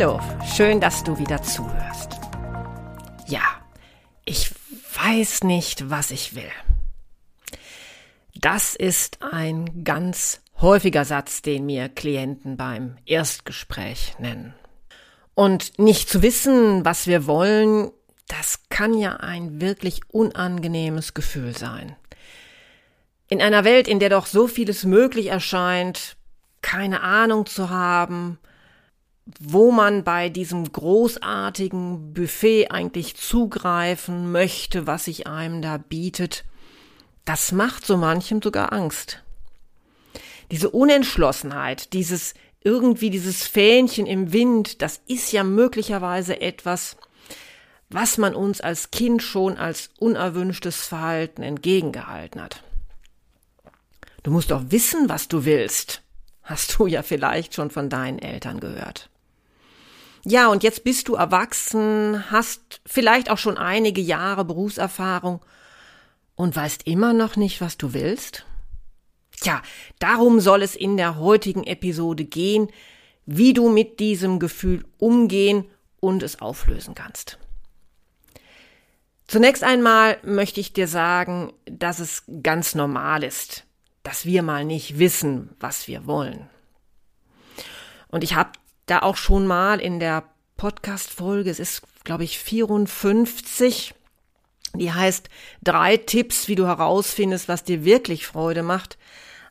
Hallo, schön, dass du wieder zuhörst. Ja, ich weiß nicht, was ich will. Das ist ein ganz häufiger Satz, den mir Klienten beim Erstgespräch nennen. Und nicht zu wissen, was wir wollen, das kann ja ein wirklich unangenehmes Gefühl sein. In einer Welt, in der doch so vieles möglich erscheint, keine Ahnung zu haben, wo man bei diesem großartigen Buffet eigentlich zugreifen möchte, was sich einem da bietet, das macht so manchem sogar Angst. Diese Unentschlossenheit, dieses irgendwie dieses Fähnchen im Wind, das ist ja möglicherweise etwas, was man uns als Kind schon als unerwünschtes Verhalten entgegengehalten hat. Du musst doch wissen, was du willst, hast du ja vielleicht schon von deinen Eltern gehört. Ja, und jetzt bist du erwachsen, hast vielleicht auch schon einige Jahre Berufserfahrung und weißt immer noch nicht, was du willst? Tja, darum soll es in der heutigen Episode gehen, wie du mit diesem Gefühl umgehen und es auflösen kannst. Zunächst einmal möchte ich dir sagen, dass es ganz normal ist, dass wir mal nicht wissen, was wir wollen. Und ich habe da auch schon mal in der Podcast-Folge, es ist, glaube ich, 54, die heißt drei Tipps, wie du herausfindest, was dir wirklich Freude macht,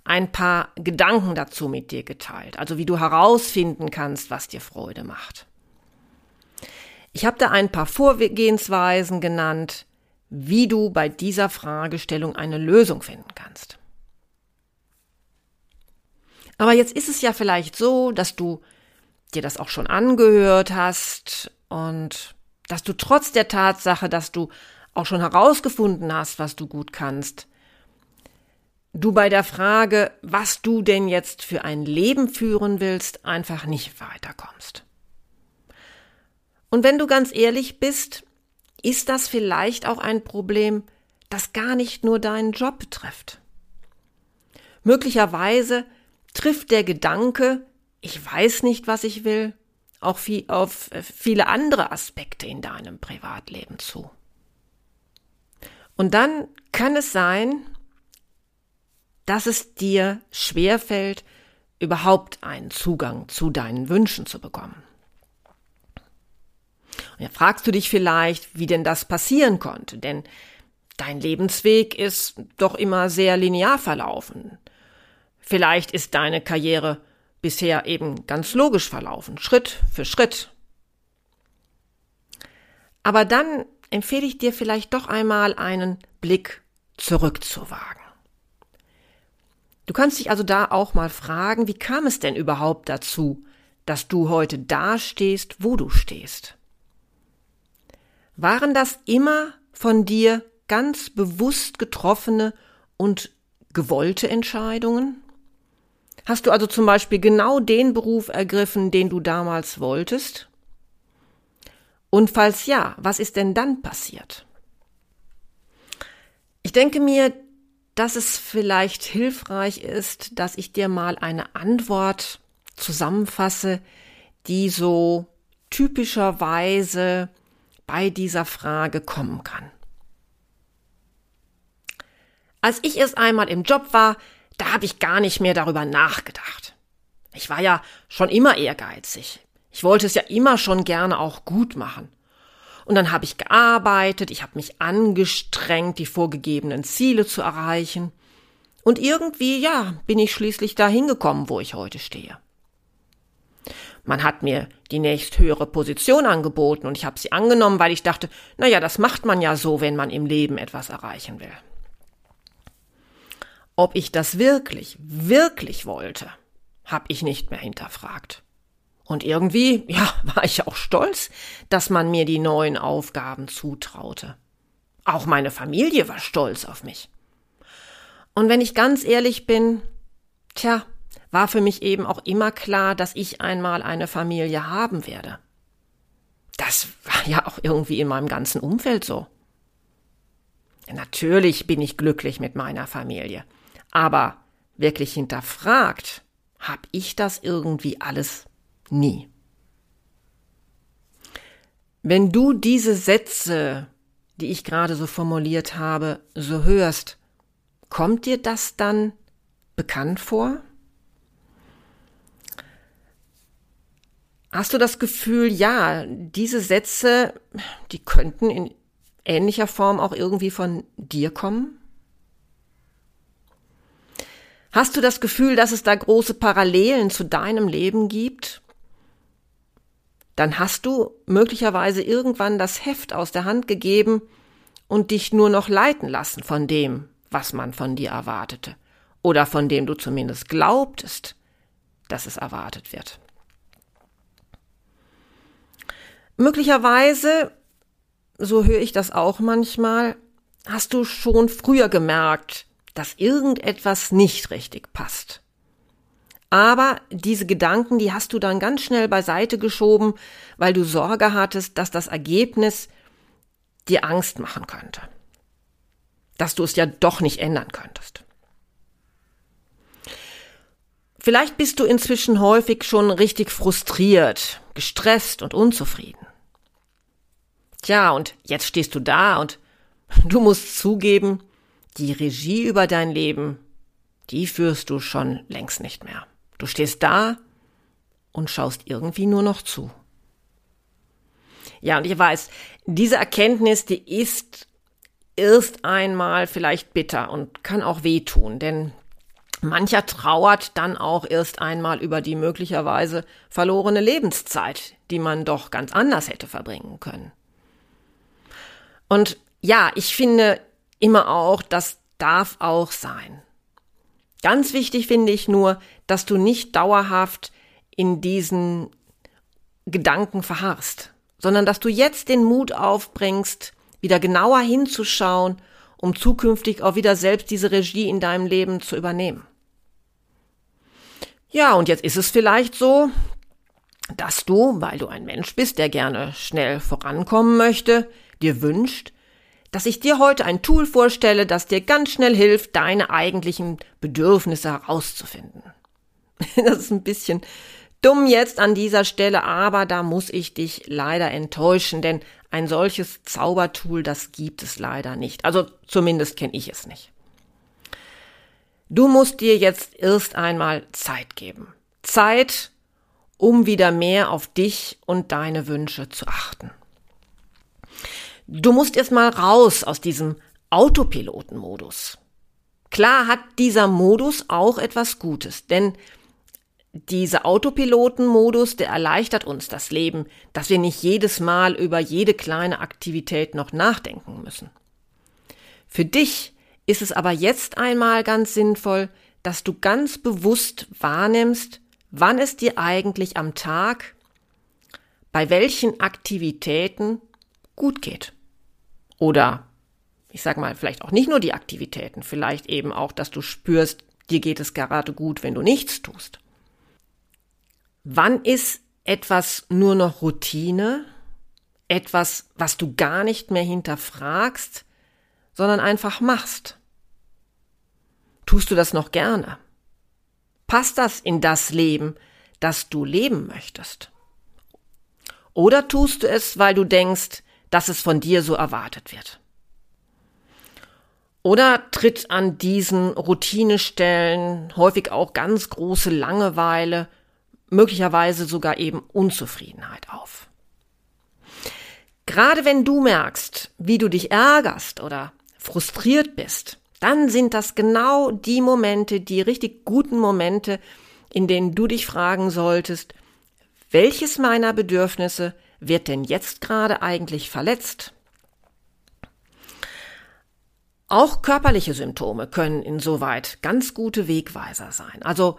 ein paar Gedanken dazu mit dir geteilt. Also wie du herausfinden kannst, was dir Freude macht. Ich habe da ein paar Vorgehensweisen genannt, wie du bei dieser Fragestellung eine Lösung finden kannst. Aber jetzt ist es ja vielleicht so, dass du dir das auch schon angehört hast und dass du trotz der Tatsache, dass du auch schon herausgefunden hast, was du gut kannst, du bei der Frage, was du denn jetzt für ein Leben führen willst, einfach nicht weiterkommst. Und wenn du ganz ehrlich bist, ist das vielleicht auch ein Problem, das gar nicht nur deinen Job betrifft. Möglicherweise trifft der Gedanke, ich weiß nicht, was ich will, auch viel, auf äh, viele andere Aspekte in deinem Privatleben zu. Und dann kann es sein, dass es dir schwerfällt, überhaupt einen Zugang zu deinen Wünschen zu bekommen. Und jetzt fragst du dich vielleicht, wie denn das passieren konnte, denn dein Lebensweg ist doch immer sehr linear verlaufen. Vielleicht ist deine Karriere bisher eben ganz logisch verlaufen, Schritt für Schritt. Aber dann empfehle ich dir vielleicht doch einmal einen Blick zurückzuwagen. Du kannst dich also da auch mal fragen, wie kam es denn überhaupt dazu, dass du heute da stehst, wo du stehst? Waren das immer von dir ganz bewusst getroffene und gewollte Entscheidungen? Hast du also zum Beispiel genau den Beruf ergriffen, den du damals wolltest? Und falls ja, was ist denn dann passiert? Ich denke mir, dass es vielleicht hilfreich ist, dass ich dir mal eine Antwort zusammenfasse, die so typischerweise bei dieser Frage kommen kann. Als ich erst einmal im Job war, da habe ich gar nicht mehr darüber nachgedacht. Ich war ja schon immer ehrgeizig. Ich wollte es ja immer schon gerne auch gut machen. Und dann habe ich gearbeitet, ich habe mich angestrengt, die vorgegebenen Ziele zu erreichen. Und irgendwie, ja, bin ich schließlich dahin gekommen, wo ich heute stehe. Man hat mir die nächsthöhere Position angeboten und ich habe sie angenommen, weil ich dachte, na ja, das macht man ja so, wenn man im Leben etwas erreichen will. Ob ich das wirklich, wirklich wollte, habe ich nicht mehr hinterfragt. Und irgendwie, ja, war ich auch stolz, dass man mir die neuen Aufgaben zutraute. Auch meine Familie war stolz auf mich. Und wenn ich ganz ehrlich bin, tja, war für mich eben auch immer klar, dass ich einmal eine Familie haben werde. Das war ja auch irgendwie in meinem ganzen Umfeld so. Natürlich bin ich glücklich mit meiner Familie, aber wirklich hinterfragt habe ich das irgendwie alles nie. Wenn du diese Sätze, die ich gerade so formuliert habe, so hörst, kommt dir das dann bekannt vor? Hast du das Gefühl, ja, diese Sätze, die könnten in ähnlicher Form auch irgendwie von dir kommen? Hast du das Gefühl, dass es da große Parallelen zu deinem Leben gibt? Dann hast du möglicherweise irgendwann das Heft aus der Hand gegeben und dich nur noch leiten lassen von dem, was man von dir erwartete oder von dem du zumindest glaubtest, dass es erwartet wird. Möglicherweise, so höre ich das auch manchmal, hast du schon früher gemerkt, dass irgendetwas nicht richtig passt. Aber diese Gedanken, die hast du dann ganz schnell beiseite geschoben, weil du Sorge hattest, dass das Ergebnis dir Angst machen könnte. Dass du es ja doch nicht ändern könntest. Vielleicht bist du inzwischen häufig schon richtig frustriert, gestresst und unzufrieden. Tja, und jetzt stehst du da und du musst zugeben, die Regie über dein Leben, die führst du schon längst nicht mehr. Du stehst da und schaust irgendwie nur noch zu. Ja, und ich weiß, diese Erkenntnis, die ist erst einmal vielleicht bitter und kann auch wehtun, denn mancher trauert dann auch erst einmal über die möglicherweise verlorene Lebenszeit, die man doch ganz anders hätte verbringen können. Und ja, ich finde immer auch, das darf auch sein. Ganz wichtig finde ich nur, dass du nicht dauerhaft in diesen Gedanken verharrst, sondern dass du jetzt den Mut aufbringst, wieder genauer hinzuschauen, um zukünftig auch wieder selbst diese Regie in deinem Leben zu übernehmen. Ja, und jetzt ist es vielleicht so, dass du, weil du ein Mensch bist, der gerne schnell vorankommen möchte, dir wünscht, dass ich dir heute ein Tool vorstelle, das dir ganz schnell hilft, deine eigentlichen Bedürfnisse herauszufinden. Das ist ein bisschen dumm jetzt an dieser Stelle, aber da muss ich dich leider enttäuschen, denn ein solches Zaubertool, das gibt es leider nicht. Also zumindest kenne ich es nicht. Du musst dir jetzt erst einmal Zeit geben. Zeit, um wieder mehr auf dich und deine Wünsche zu achten. Du musst erst mal raus aus diesem Autopilotenmodus. Klar hat dieser Modus auch etwas Gutes, denn dieser Autopilotenmodus, der erleichtert uns das Leben, dass wir nicht jedes Mal über jede kleine Aktivität noch nachdenken müssen. Für dich ist es aber jetzt einmal ganz sinnvoll, dass du ganz bewusst wahrnimmst, wann es dir eigentlich am Tag bei welchen Aktivitäten gut geht. Oder ich sag mal, vielleicht auch nicht nur die Aktivitäten, vielleicht eben auch, dass du spürst, dir geht es gerade gut, wenn du nichts tust. Wann ist etwas nur noch Routine? Etwas, was du gar nicht mehr hinterfragst, sondern einfach machst? Tust du das noch gerne? Passt das in das Leben, das du leben möchtest? Oder tust du es, weil du denkst, dass es von dir so erwartet wird. Oder tritt an diesen Routinestellen häufig auch ganz große Langeweile, möglicherweise sogar eben Unzufriedenheit auf. Gerade wenn du merkst, wie du dich ärgerst oder frustriert bist, dann sind das genau die Momente, die richtig guten Momente, in denen du dich fragen solltest, welches meiner Bedürfnisse wird, denn jetzt gerade eigentlich verletzt? Auch körperliche Symptome können insoweit ganz gute Wegweiser sein. Also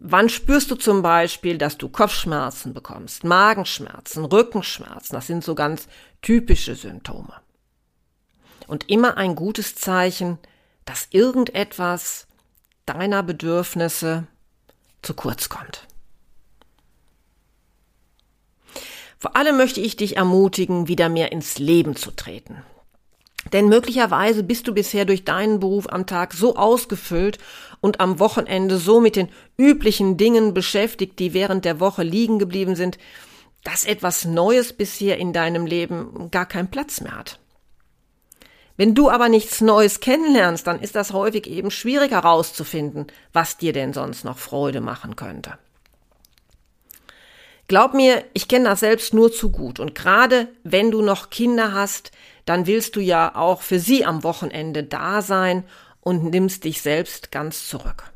wann spürst du zum Beispiel, dass du Kopfschmerzen bekommst, Magenschmerzen, Rückenschmerzen, das sind so ganz typische Symptome. Und immer ein gutes Zeichen, dass irgendetwas deiner Bedürfnisse zu kurz kommt. Vor allem möchte ich dich ermutigen, wieder mehr ins Leben zu treten. Denn möglicherweise bist du bisher durch deinen Beruf am Tag so ausgefüllt und am Wochenende so mit den üblichen Dingen beschäftigt, die während der Woche liegen geblieben sind, dass etwas Neues bisher in deinem Leben gar keinen Platz mehr hat. Wenn du aber nichts Neues kennenlernst, dann ist das häufig eben schwierig herauszufinden, was dir denn sonst noch Freude machen könnte. Glaub mir, ich kenne das selbst nur zu gut. Und gerade wenn du noch Kinder hast, dann willst du ja auch für sie am Wochenende da sein und nimmst dich selbst ganz zurück.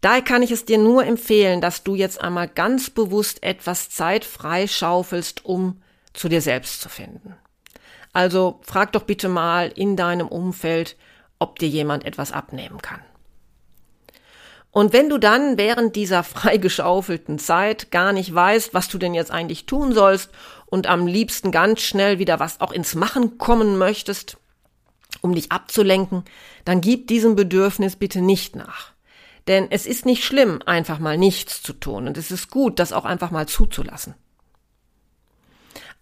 Daher kann ich es dir nur empfehlen, dass du jetzt einmal ganz bewusst etwas Zeit freischaufelst, um zu dir selbst zu finden. Also frag doch bitte mal in deinem Umfeld, ob dir jemand etwas abnehmen kann. Und wenn du dann während dieser freigeschaufelten Zeit gar nicht weißt, was du denn jetzt eigentlich tun sollst und am liebsten ganz schnell wieder was auch ins Machen kommen möchtest, um dich abzulenken, dann gib diesem Bedürfnis bitte nicht nach. Denn es ist nicht schlimm, einfach mal nichts zu tun und es ist gut, das auch einfach mal zuzulassen.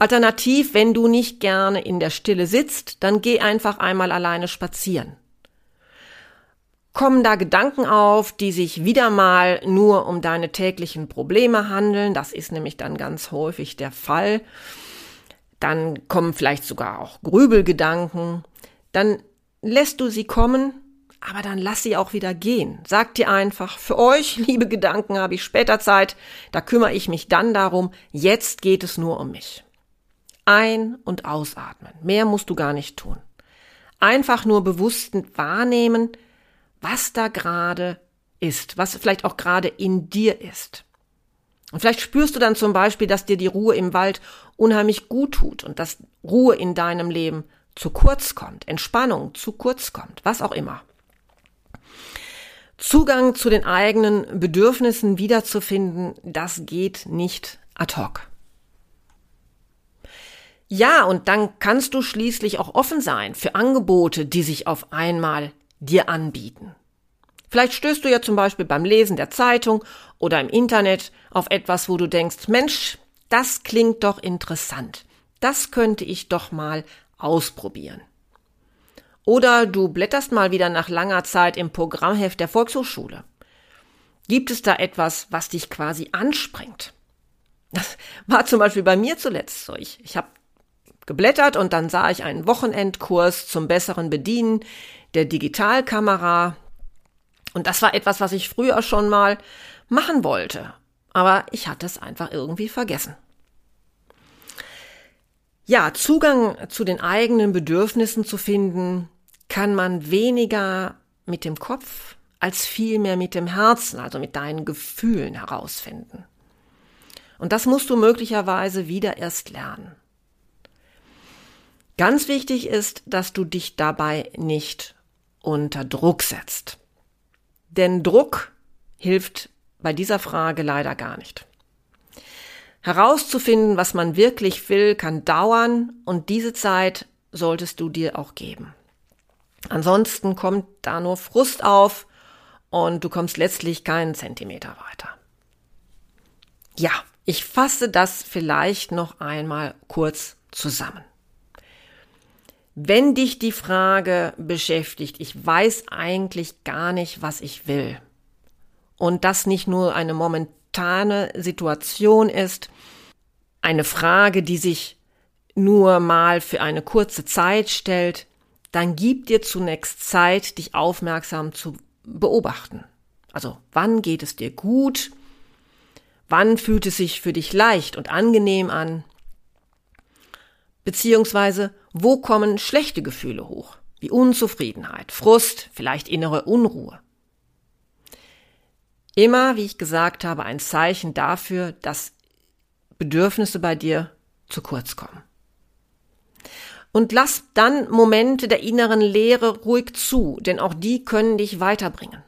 Alternativ, wenn du nicht gerne in der Stille sitzt, dann geh einfach einmal alleine spazieren. Kommen da Gedanken auf, die sich wieder mal nur um deine täglichen Probleme handeln, das ist nämlich dann ganz häufig der Fall, dann kommen vielleicht sogar auch Grübelgedanken, dann lässt du sie kommen, aber dann lass sie auch wieder gehen. Sag dir einfach, für euch, liebe Gedanken, habe ich später Zeit, da kümmere ich mich dann darum, jetzt geht es nur um mich. Ein- und ausatmen. Mehr musst du gar nicht tun. Einfach nur bewusst wahrnehmen, was da gerade ist, was vielleicht auch gerade in dir ist. Und vielleicht spürst du dann zum Beispiel, dass dir die Ruhe im Wald unheimlich gut tut und dass Ruhe in deinem Leben zu kurz kommt, Entspannung zu kurz kommt, was auch immer. Zugang zu den eigenen Bedürfnissen wiederzufinden, das geht nicht ad hoc. Ja, und dann kannst du schließlich auch offen sein für Angebote, die sich auf einmal dir anbieten. Vielleicht stößt du ja zum Beispiel beim Lesen der Zeitung oder im Internet auf etwas, wo du denkst, Mensch, das klingt doch interessant. Das könnte ich doch mal ausprobieren. Oder du blätterst mal wieder nach langer Zeit im Programmheft der Volkshochschule. Gibt es da etwas, was dich quasi anspringt? Das war zum Beispiel bei mir zuletzt so. Ich, ich habe geblättert und dann sah ich einen Wochenendkurs zum besseren Bedienen der Digitalkamera. Und das war etwas, was ich früher schon mal machen wollte. Aber ich hatte es einfach irgendwie vergessen. Ja, Zugang zu den eigenen Bedürfnissen zu finden, kann man weniger mit dem Kopf als vielmehr mit dem Herzen, also mit deinen Gefühlen herausfinden. Und das musst du möglicherweise wieder erst lernen. Ganz wichtig ist, dass du dich dabei nicht unter Druck setzt. Denn Druck hilft bei dieser Frage leider gar nicht. Herauszufinden, was man wirklich will, kann dauern und diese Zeit solltest du dir auch geben. Ansonsten kommt da nur Frust auf und du kommst letztlich keinen Zentimeter weiter. Ja, ich fasse das vielleicht noch einmal kurz zusammen. Wenn dich die Frage beschäftigt, ich weiß eigentlich gar nicht, was ich will, und das nicht nur eine momentane Situation ist, eine Frage, die sich nur mal für eine kurze Zeit stellt, dann gib dir zunächst Zeit, dich aufmerksam zu beobachten. Also wann geht es dir gut? Wann fühlt es sich für dich leicht und angenehm an? Beziehungsweise, wo kommen schlechte Gefühle hoch? Wie Unzufriedenheit, Frust, vielleicht innere Unruhe. Immer, wie ich gesagt habe, ein Zeichen dafür, dass Bedürfnisse bei dir zu kurz kommen. Und lass dann Momente der inneren Leere ruhig zu, denn auch die können dich weiterbringen.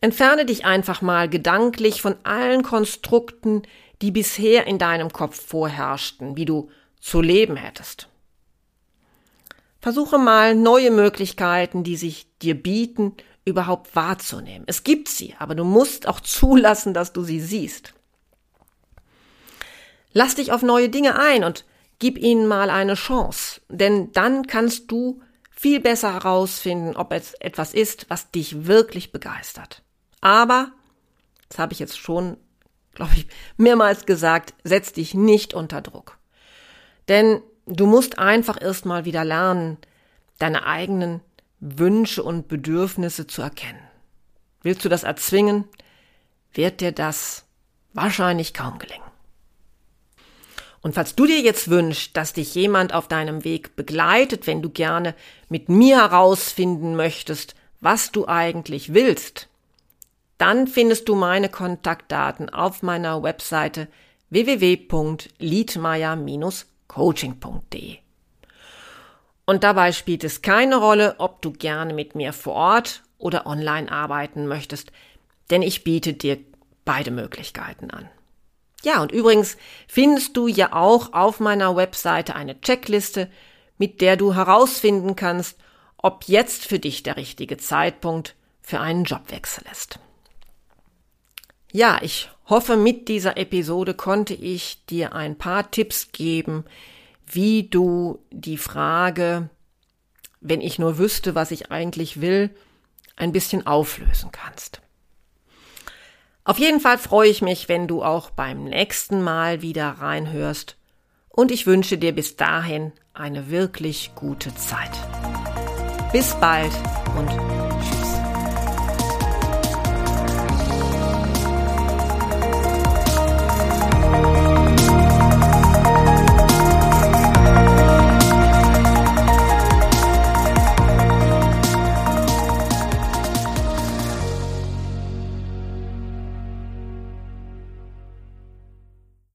Entferne dich einfach mal gedanklich von allen Konstrukten, die bisher in deinem Kopf vorherrschten, wie du zu leben hättest. Versuche mal neue Möglichkeiten, die sich dir bieten, überhaupt wahrzunehmen. Es gibt sie, aber du musst auch zulassen, dass du sie siehst. Lass dich auf neue Dinge ein und gib ihnen mal eine Chance, denn dann kannst du viel besser herausfinden, ob es etwas ist, was dich wirklich begeistert. Aber, das habe ich jetzt schon, glaube ich, mehrmals gesagt, setz dich nicht unter Druck. Denn du musst einfach erstmal wieder lernen, deine eigenen Wünsche und Bedürfnisse zu erkennen. Willst du das erzwingen, wird dir das wahrscheinlich kaum gelingen. Und falls du dir jetzt wünschst, dass dich jemand auf deinem Weg begleitet, wenn du gerne mit mir herausfinden möchtest, was du eigentlich willst, dann findest du meine Kontaktdaten auf meiner Webseite www.liedmeier-coaching.de. Und dabei spielt es keine Rolle, ob du gerne mit mir vor Ort oder online arbeiten möchtest, denn ich biete dir beide Möglichkeiten an. Ja, und übrigens findest du ja auch auf meiner Webseite eine Checkliste, mit der du herausfinden kannst, ob jetzt für dich der richtige Zeitpunkt für einen Jobwechsel ist. Ja, ich hoffe, mit dieser Episode konnte ich dir ein paar Tipps geben, wie du die Frage, wenn ich nur wüsste, was ich eigentlich will, ein bisschen auflösen kannst. Auf jeden Fall freue ich mich, wenn du auch beim nächsten Mal wieder reinhörst und ich wünsche dir bis dahin eine wirklich gute Zeit. Bis bald und